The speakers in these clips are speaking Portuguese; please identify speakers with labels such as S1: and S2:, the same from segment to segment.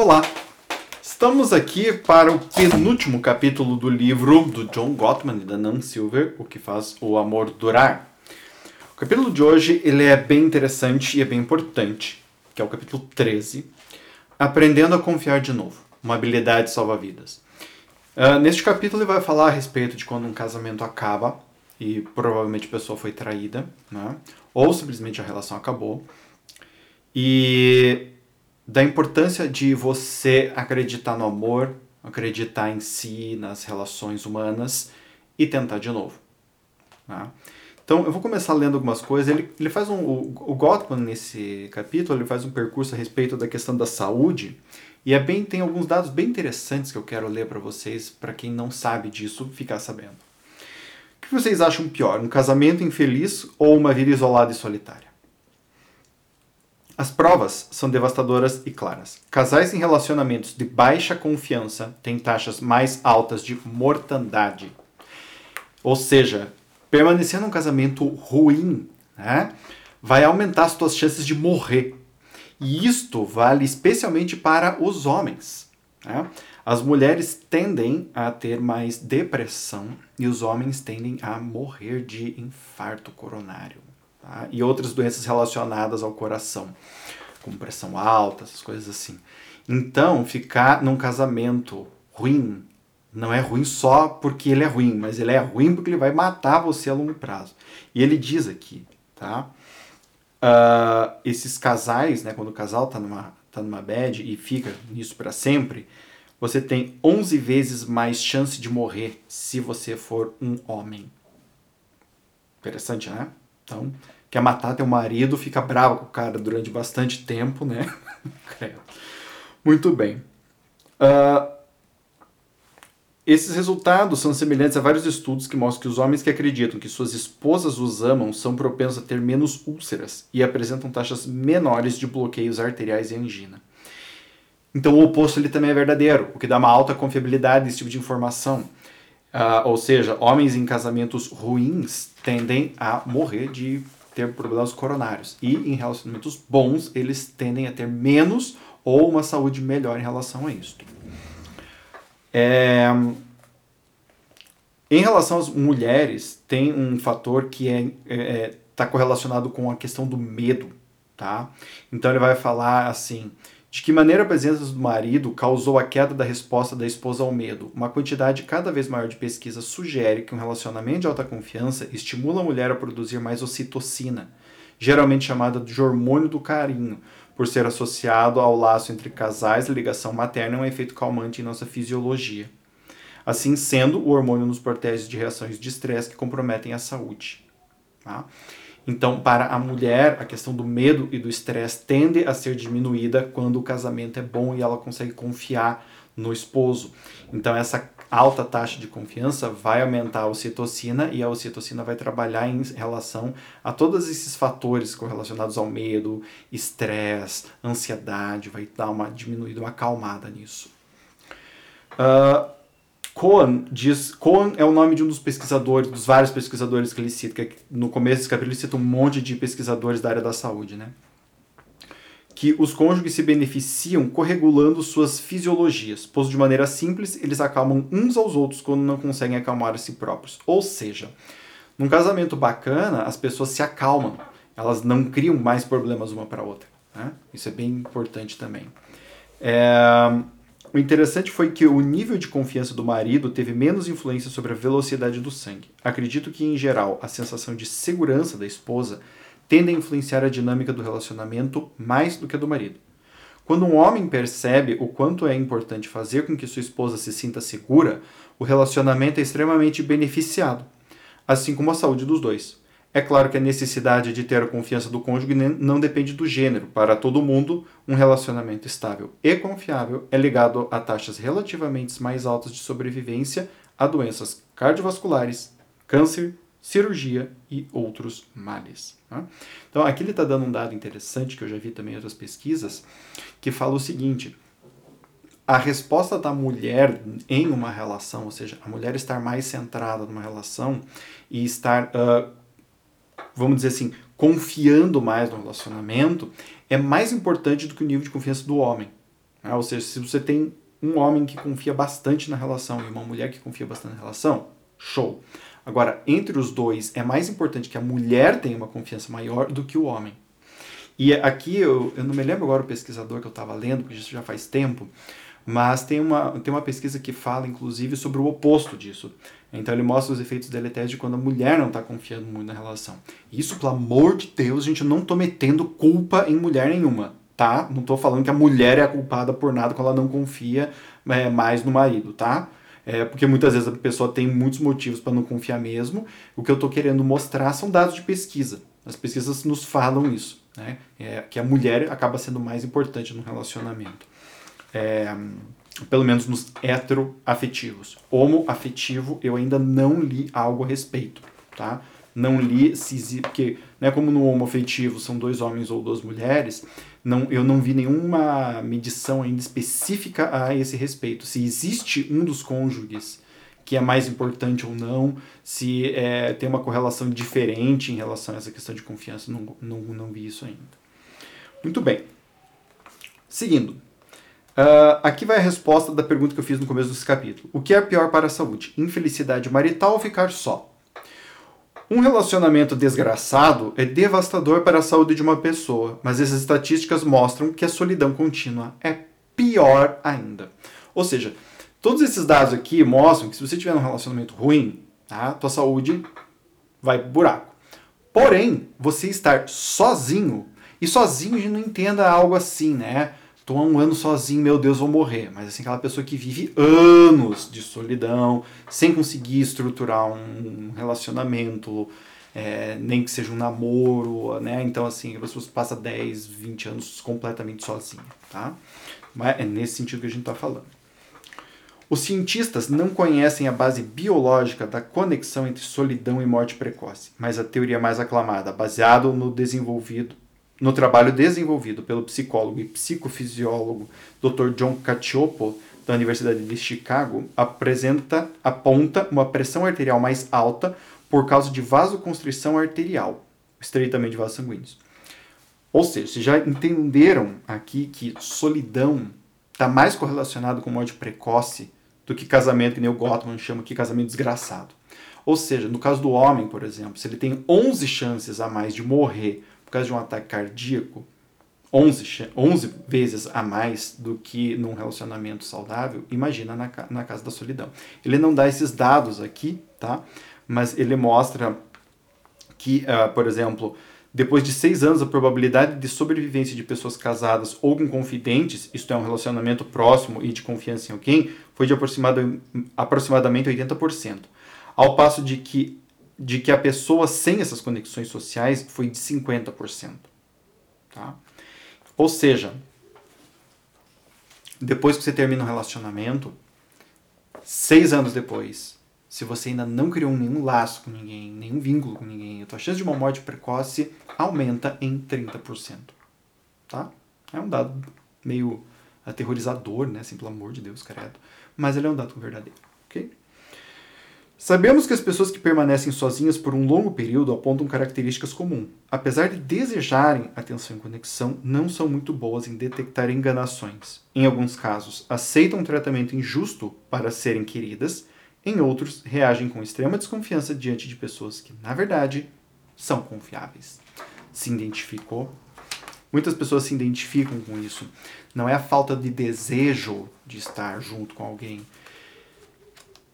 S1: Olá! Estamos aqui para o penúltimo capítulo do livro do John Gottman e da Nan Silver, O que faz o amor durar. O capítulo de hoje ele é bem interessante e é bem importante, que é o capítulo 13, Aprendendo a confiar de novo, uma habilidade salva-vidas. Uh, neste capítulo ele vai falar a respeito de quando um casamento acaba e provavelmente a pessoa foi traída, né? ou simplesmente a relação acabou. E da importância de você acreditar no amor, acreditar em si, nas relações humanas e tentar de novo. Tá? Então, eu vou começar lendo algumas coisas. Ele, ele faz um. O, o Gottman, nesse capítulo, ele faz um percurso a respeito da questão da saúde. E é bem, tem alguns dados bem interessantes que eu quero ler para vocês, para quem não sabe disso ficar sabendo. O que vocês acham pior, um casamento infeliz ou uma vida isolada e solitária? As provas são devastadoras e claras. Casais em relacionamentos de baixa confiança têm taxas mais altas de mortandade. Ou seja, permanecer num casamento ruim né, vai aumentar as suas chances de morrer. E isto vale especialmente para os homens. Né? As mulheres tendem a ter mais depressão e os homens tendem a morrer de infarto coronário tá? e outras doenças relacionadas ao coração, como pressão alta, essas coisas assim. Então, ficar num casamento ruim não é ruim só porque ele é ruim, mas ele é ruim porque ele vai matar você a longo prazo. E ele diz aqui, tá? Uh, esses casais, né, quando o casal tá numa, tá numa bad e fica nisso para sempre, você tem 11 vezes mais chance de morrer se você for um homem. Interessante, né? Então, quer matar teu marido, fica bravo com o cara durante bastante tempo, né? Muito bem. Uh, esses resultados são semelhantes a vários estudos que mostram que os homens que acreditam que suas esposas os amam são propensos a ter menos úlceras e apresentam taxas menores de bloqueios arteriais e angina. Então o oposto ele também é verdadeiro, o que dá uma alta confiabilidade desse tipo de informação. Uh, ou seja, homens em casamentos ruins tendem a morrer de ter problemas coronários. E em relacionamentos bons, eles tendem a ter menos ou uma saúde melhor em relação a isso. É... Em relação às mulheres, tem um fator que é, é, tá correlacionado com a questão do medo, tá? Então ele vai falar assim, de que maneira a presença do marido causou a queda da resposta da esposa ao medo? Uma quantidade cada vez maior de pesquisas sugere que um relacionamento de alta confiança estimula a mulher a produzir mais ocitocina, geralmente chamada de hormônio do carinho, por ser associado ao laço entre casais ligação materna é um efeito calmante em nossa fisiologia. Assim sendo, o hormônio nos protege de reações de estresse que comprometem a saúde. Tá? Então, para a mulher, a questão do medo e do estresse tende a ser diminuída quando o casamento é bom e ela consegue confiar no esposo. Então, essa alta taxa de confiança vai aumentar a ocitocina e a ocitocina vai trabalhar em relação a todos esses fatores correlacionados ao medo, estresse, ansiedade, vai dar uma diminuída, uma acalmada nisso. Uh, Cohen diz. Cohen é o nome de um dos pesquisadores, dos vários pesquisadores que ele cita, que no começo desse capítulo ele cita um monte de pesquisadores da área da saúde, né? Que os cônjuges se beneficiam corregulando suas fisiologias, pois de maneira simples eles acalmam uns aos outros quando não conseguem acalmar a si próprios. Ou seja, num casamento bacana, as pessoas se acalmam, elas não criam mais problemas uma para outra. Né? Isso é bem importante também. É o interessante foi que o nível de confiança do marido teve menos influência sobre a velocidade do sangue. Acredito que, em geral, a sensação de segurança da esposa tende a influenciar a dinâmica do relacionamento mais do que a do marido. Quando um homem percebe o quanto é importante fazer com que sua esposa se sinta segura, o relacionamento é extremamente beneficiado, assim como a saúde dos dois. É claro que a necessidade de ter a confiança do cônjuge não depende do gênero. Para todo mundo, um relacionamento estável e confiável é ligado a taxas relativamente mais altas de sobrevivência a doenças cardiovasculares, câncer, cirurgia e outros males. Tá? Então, aqui ele está dando um dado interessante que eu já vi também em outras pesquisas, que fala o seguinte: a resposta da mulher em uma relação, ou seja, a mulher estar mais centrada numa relação e estar uh, vamos dizer assim, confiando mais no relacionamento, é mais importante do que o nível de confiança do homem. Né? Ou seja, se você tem um homem que confia bastante na relação e uma mulher que confia bastante na relação, show. Agora, entre os dois, é mais importante que a mulher tenha uma confiança maior do que o homem. E aqui, eu, eu não me lembro agora o pesquisador que eu estava lendo, porque isso já faz tempo, mas tem uma, tem uma pesquisa que fala, inclusive, sobre o oposto disso. Então ele mostra os efeitos deletérios de quando a mulher não está confiando muito na relação. Isso, pelo amor de Deus, gente, eu não estou metendo culpa em mulher nenhuma, tá? Não estou falando que a mulher é a culpada por nada quando ela não confia é, mais no marido, tá? É, porque muitas vezes a pessoa tem muitos motivos para não confiar mesmo. O que eu estou querendo mostrar são dados de pesquisa. As pesquisas nos falam isso, né? É, que a mulher acaba sendo mais importante no relacionamento. É, pelo menos nos heteroafetivos. Homoafetivo, eu ainda não li algo a respeito, tá? Não li se porque, né, como no homoafetivo são dois homens ou duas mulheres, não, eu não vi nenhuma medição ainda específica a esse respeito. Se existe um dos cônjuges que é mais importante ou não, se é, tem uma correlação diferente em relação a essa questão de confiança, não, não, não vi isso ainda. Muito bem. Seguindo. Uh, aqui vai a resposta da pergunta que eu fiz no começo desse capítulo. O que é pior para a saúde? Infelicidade marital ou ficar só? Um relacionamento desgraçado é devastador para a saúde de uma pessoa, mas essas estatísticas mostram que a solidão contínua é pior ainda. Ou seja, todos esses dados aqui mostram que se você tiver um relacionamento ruim, a tá, tua saúde vai pro buraco. Porém, você estar sozinho, e sozinho a gente não entenda algo assim, né? Tô há um ano sozinho, meu Deus, vou morrer. Mas assim, aquela pessoa que vive anos de solidão, sem conseguir estruturar um relacionamento, é, nem que seja um namoro, né? Então, assim, a pessoa passa 10, 20 anos completamente sozinha, tá? Mas é nesse sentido que a gente está falando. Os cientistas não conhecem a base biológica da conexão entre solidão e morte precoce, mas a teoria mais aclamada, baseada no desenvolvido no trabalho desenvolvido pelo psicólogo e psicofisiólogo Dr. John Cacioppo, da Universidade de Chicago, apresenta, aponta uma pressão arterial mais alta por causa de vasoconstrição arterial, estreitamento de vasos sanguíneos. Ou seja, vocês já entenderam aqui que solidão está mais correlacionado com morte precoce do que casamento, que nem o Gottman chama aqui, casamento desgraçado. Ou seja, no caso do homem, por exemplo, se ele tem 11 chances a mais de morrer por causa de um ataque cardíaco 11, 11 vezes a mais do que num relacionamento saudável, imagina na, na casa da solidão. Ele não dá esses dados aqui, tá? Mas ele mostra que, uh, por exemplo, depois de seis anos, a probabilidade de sobrevivência de pessoas casadas ou com confidentes, isto é, um relacionamento próximo e de confiança em alguém, foi de aproximadamente 80%. Ao passo de que de que a pessoa sem essas conexões sociais foi de 50%. Tá? Ou seja, depois que você termina um relacionamento, seis anos depois, se você ainda não criou nenhum laço com ninguém, nenhum vínculo com ninguém, a tua chance de uma morte precoce aumenta em 30%. Tá? É um dado meio aterrorizador, né? Assim, pelo amor de Deus, credo. Mas ele é um dado verdadeiro? Sabemos que as pessoas que permanecem sozinhas por um longo período apontam características comuns. Apesar de desejarem atenção e conexão, não são muito boas em detectar enganações. Em alguns casos, aceitam um tratamento injusto para serem queridas, em outros, reagem com extrema desconfiança diante de pessoas que, na verdade, são confiáveis. Se identificou? Muitas pessoas se identificam com isso. Não é a falta de desejo de estar junto com alguém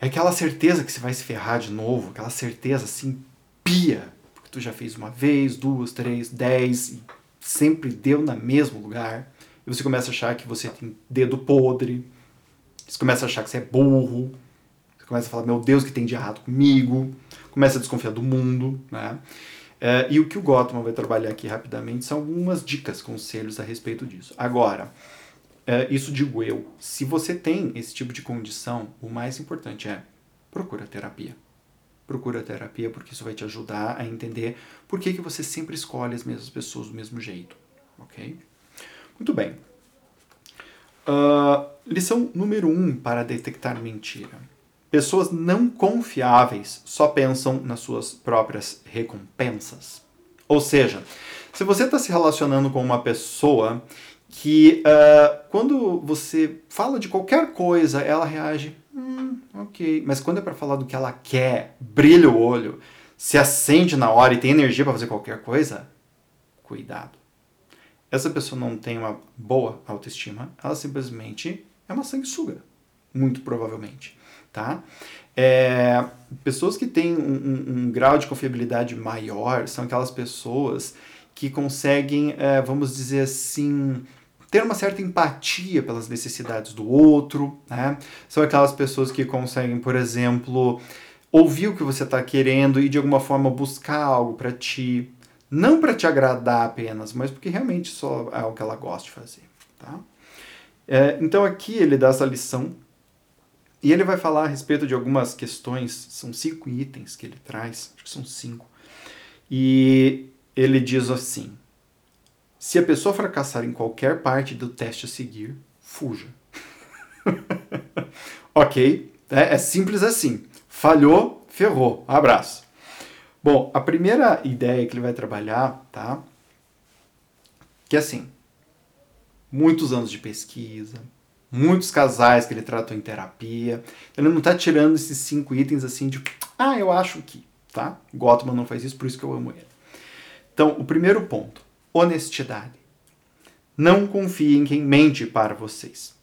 S1: é aquela certeza que você vai se ferrar de novo, aquela certeza assim, pia, porque tu já fez uma vez, duas, três, dez, e sempre deu no mesmo lugar. E você começa a achar que você tem dedo podre, você começa a achar que você é burro, você começa a falar, meu Deus, que tem de errado comigo, começa a desconfiar do mundo, né? É, e o que o Gottman vai trabalhar aqui rapidamente são algumas dicas, conselhos a respeito disso. Agora, isso digo eu. Se você tem esse tipo de condição, o mais importante é procura terapia. Procura terapia porque isso vai te ajudar a entender por que, que você sempre escolhe as mesmas pessoas do mesmo jeito. Ok? Muito bem. Uh, lição número 1 um para detectar mentira. Pessoas não confiáveis só pensam nas suas próprias recompensas. Ou seja, se você está se relacionando com uma pessoa que uh, quando você fala de qualquer coisa, ela reage, hum, ok. Mas quando é para falar do que ela quer, brilha o olho, se acende na hora e tem energia para fazer qualquer coisa, cuidado. Essa pessoa não tem uma boa autoestima, ela simplesmente é uma sanguessuga, muito provavelmente, tá? É, pessoas que têm um, um, um, grau de confiabilidade maior são aquelas pessoas que conseguem, é, vamos dizer assim, ter uma certa empatia pelas necessidades do outro, né? São aquelas pessoas que conseguem, por exemplo, ouvir o que você está querendo e de alguma forma buscar algo para ti, não para te agradar apenas, mas porque realmente só é o que ela gosta de fazer, tá? É, então aqui ele dá essa lição e ele vai falar a respeito de algumas questões, são cinco itens que ele traz, acho que são cinco. E ele diz assim: se a pessoa fracassar em qualquer parte do teste a seguir, fuja. ok? É, é, simples assim. Falhou, ferrou. Abraço. Bom, a primeira ideia que ele vai trabalhar, tá? Que é assim, muitos anos de pesquisa, muitos casais que ele tratou em terapia. Ele não está tirando esses cinco itens assim de, ah, eu acho que, tá? Gottman não faz isso, por isso que eu amo ele. Então, o primeiro ponto honestidade. Não confie em quem mente para vocês.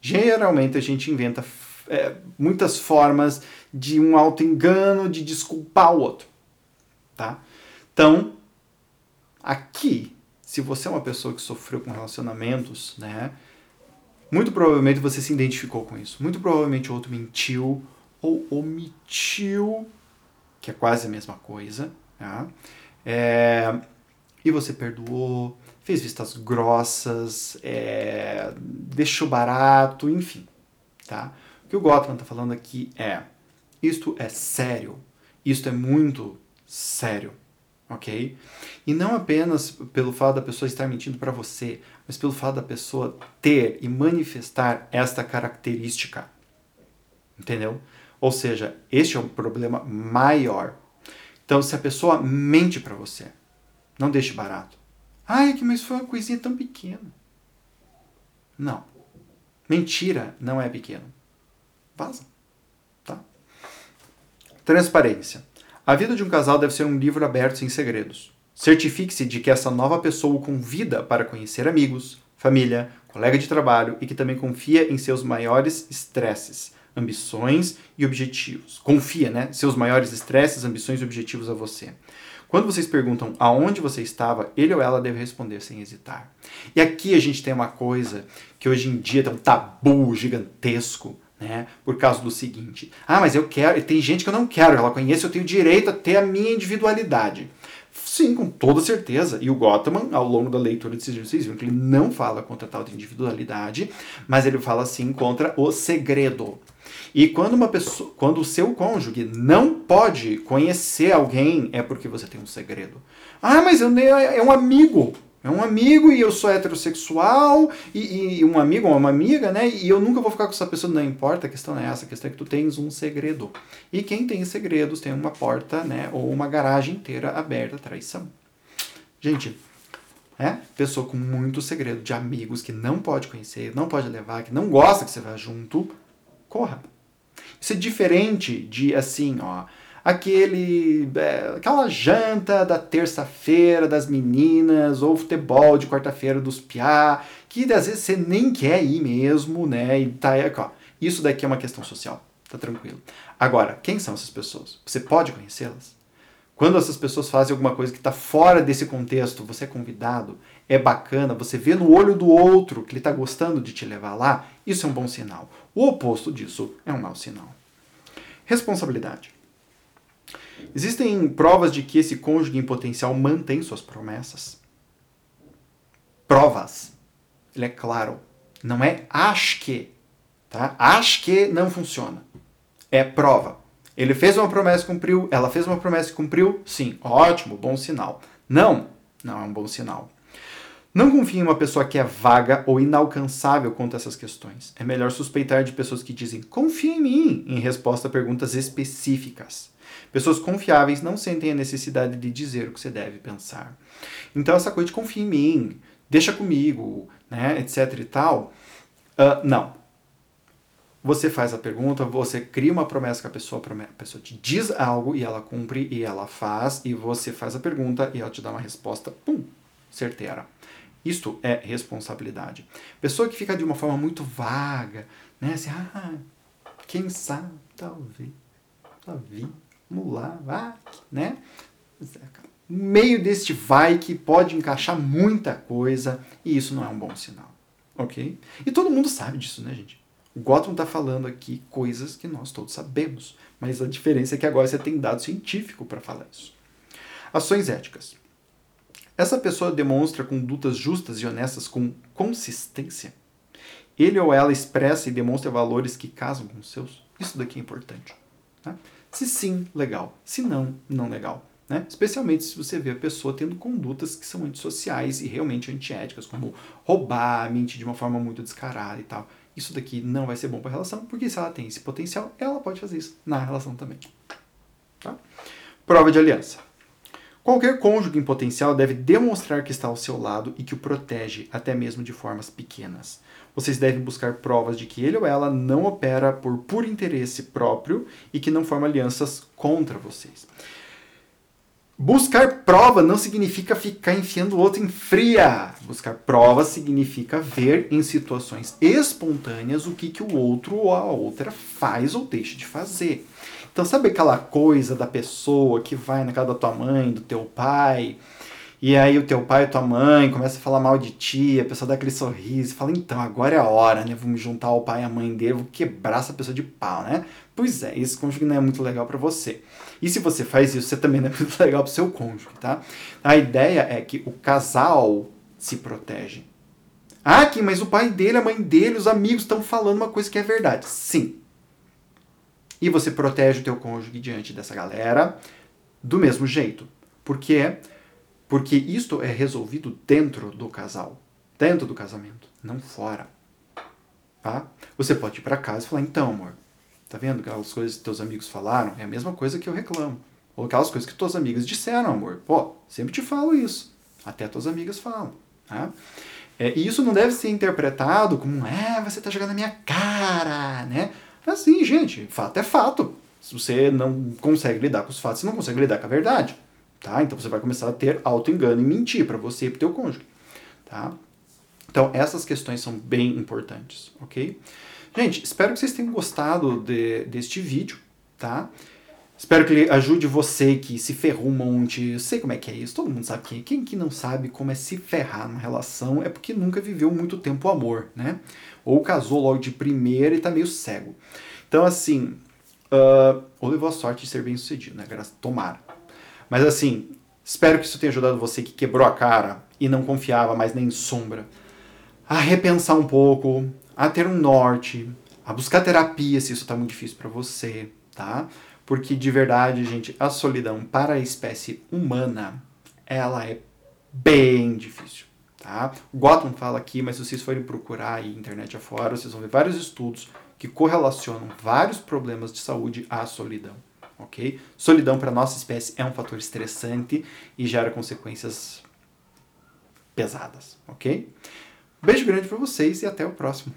S1: Geralmente a gente inventa é, muitas formas de um auto-engano, de desculpar o outro. Tá? Então, aqui, se você é uma pessoa que sofreu com relacionamentos, né, muito provavelmente você se identificou com isso. Muito provavelmente o outro mentiu ou omitiu, que é quase a mesma coisa. Tá? É, e você perdoou, fez vistas grossas, é, deixou barato, enfim. Tá? O que o Gottman está falando aqui é: isto é sério, isto é muito sério, ok? E não apenas pelo fato da pessoa estar mentindo para você, mas pelo fato da pessoa ter e manifestar esta característica, entendeu? Ou seja, este é um problema maior. Então, se a pessoa mente para você, não deixe barato. Ai, que mas foi uma coisinha tão pequena. Não. Mentira não é pequeno. Vaza. Tá? Transparência. A vida de um casal deve ser um livro aberto sem segredos. Certifique-se de que essa nova pessoa o convida para conhecer amigos, família, colega de trabalho e que também confia em seus maiores estresses, ambições e objetivos. Confia, né? Seus maiores estresses, ambições e objetivos a você. Quando vocês perguntam aonde você estava, ele ou ela deve responder sem hesitar. E aqui a gente tem uma coisa que hoje em dia tem um tabu gigantesco, né? Por causa do seguinte: ah, mas eu quero, tem gente que eu não quero, ela conhece, eu tenho direito a ter a minha individualidade. Sim, com toda certeza. E o Gottman, ao longo da leitura desses livros, vocês viram que ele não fala contra tal de individualidade, mas ele fala sim contra o segredo. E quando uma pessoa, quando o seu cônjuge não pode conhecer alguém, é porque você tem um segredo. Ah, mas eu é um amigo. É um amigo e eu sou heterossexual e, e, um amigo ou uma amiga, né? E eu nunca vou ficar com essa pessoa. Não importa, a questão é essa. A questão é que tu tens um segredo. E quem tem segredos tem uma porta, né? Ou uma garagem inteira aberta à traição. Gente, é? Pessoa com muito segredo de amigos que não pode conhecer, não pode levar, que não gosta que você vá junto, corra. Isso é diferente de assim, ó, aquele é, aquela janta da terça-feira das meninas ou futebol de quarta-feira dos piá, que às vezes você nem quer ir mesmo, né? E tá ó. Isso daqui é uma questão social, tá tranquilo. Agora, quem são essas pessoas? Você pode conhecê-las? Quando essas pessoas fazem alguma coisa que está fora desse contexto, você é convidado, é bacana, você vê no olho do outro que ele está gostando de te levar lá, isso é um bom sinal. O oposto disso é um mau sinal. Responsabilidade. Existem provas de que esse cônjuge em potencial mantém suas promessas? Provas. Ele é claro. Não é acho que. Tá? Acho que não funciona. É prova. Ele fez uma promessa e cumpriu, ela fez uma promessa e cumpriu, sim, ótimo, bom sinal. Não, não é um bom sinal. Não confie em uma pessoa que é vaga ou inalcançável quanto a essas questões. É melhor suspeitar de pessoas que dizem confia em mim em resposta a perguntas específicas. Pessoas confiáveis não sentem a necessidade de dizer o que você deve pensar. Então, essa coisa de confia em mim, deixa comigo, né, etc e tal. Uh, não. Você faz a pergunta, você cria uma promessa que a pessoa, a pessoa te diz algo e ela cumpre e ela faz, e você faz a pergunta e ela te dá uma resposta, pum, certeira. Isto é responsabilidade. Pessoa que fica de uma forma muito vaga, né? Assim, ah, quem sabe, talvez, talvez, vamos lá, vai, né? No meio deste vai que pode encaixar muita coisa e isso não é um bom sinal, ok? E todo mundo sabe disso, né, gente? O Gotham está falando aqui coisas que nós todos sabemos, mas a diferença é que agora você tem dado científico para falar isso. Ações éticas. Essa pessoa demonstra condutas justas e honestas com consistência. Ele ou ela expressa e demonstra valores que casam com os seus. Isso daqui é importante. Tá? Se sim, legal. Se não, não legal. Né? Especialmente se você vê a pessoa tendo condutas que são antissociais e realmente antiéticas, como roubar, mentir de uma forma muito descarada e tal. Isso daqui não vai ser bom para a relação, porque se ela tem esse potencial, ela pode fazer isso na relação também. Tá? Prova de aliança. Qualquer cônjuge em potencial deve demonstrar que está ao seu lado e que o protege, até mesmo de formas pequenas. Vocês devem buscar provas de que ele ou ela não opera por puro interesse próprio e que não forma alianças contra vocês. Buscar prova não significa ficar enfiando o outro em fria. Buscar prova significa ver em situações espontâneas o que, que o outro ou a outra faz ou deixa de fazer. Então, sabe aquela coisa da pessoa que vai na casa da tua mãe, do teu pai, e aí o teu pai e tua mãe começa a falar mal de ti, a pessoa dá aquele sorriso, fala, então, agora é a hora, né? Vou me juntar ao pai e à mãe dele, vou quebrar essa pessoa de pau, né? Pois é, esse cônjuge não é muito legal para você. E se você faz isso, você também não é muito legal pro seu cônjuge, tá? A ideia é que o casal se protege. Ah, Kim, mas o pai dele, a mãe dele, os amigos estão falando uma coisa que é verdade. Sim, e você protege o teu cônjuge diante dessa galera do mesmo jeito. Por quê? Porque isto é resolvido dentro do casal, dentro do casamento, não fora. Tá? Você pode ir para casa e falar: então, amor, tá vendo aquelas coisas que teus amigos falaram? É a mesma coisa que eu reclamo. Ou aquelas coisas que tuas amigas disseram, amor. Pô, sempre te falo isso. Até tuas amigas falam. Tá? É, e isso não deve ser interpretado como, é, você tá jogando na minha cara, né? Assim, gente, fato é fato. Se você não consegue lidar com os fatos, você não consegue lidar com a verdade. Tá? Então você vai começar a ter auto-engano e mentir para você e para teu cônjuge. Tá? Então essas questões são bem importantes, ok? Gente, espero que vocês tenham gostado de, deste vídeo, tá? Espero que ele ajude você que se ferrou um monte. Eu sei como é que é isso, todo mundo sabe quem. Quem que não sabe como é se ferrar numa relação é porque nunca viveu muito tempo o amor, né? Ou casou logo de primeira e tá meio cego. Então, assim, uh, ou levou a sorte de ser bem sucedido, né? Graças, tomara. Mas assim, espero que isso tenha ajudado você que quebrou a cara e não confiava mais nem em sombra a repensar um pouco, a ter um norte, a buscar terapia se isso tá muito difícil para você, tá? Porque de verdade, gente, a solidão para a espécie humana, ela é bem difícil, tá? O Gotham fala aqui, mas se vocês forem procurar aí internet afora, vocês vão ver vários estudos que correlacionam vários problemas de saúde à solidão, ok? Solidão para nossa espécie é um fator estressante e gera consequências pesadas, ok? Beijo grande para vocês e até o próximo.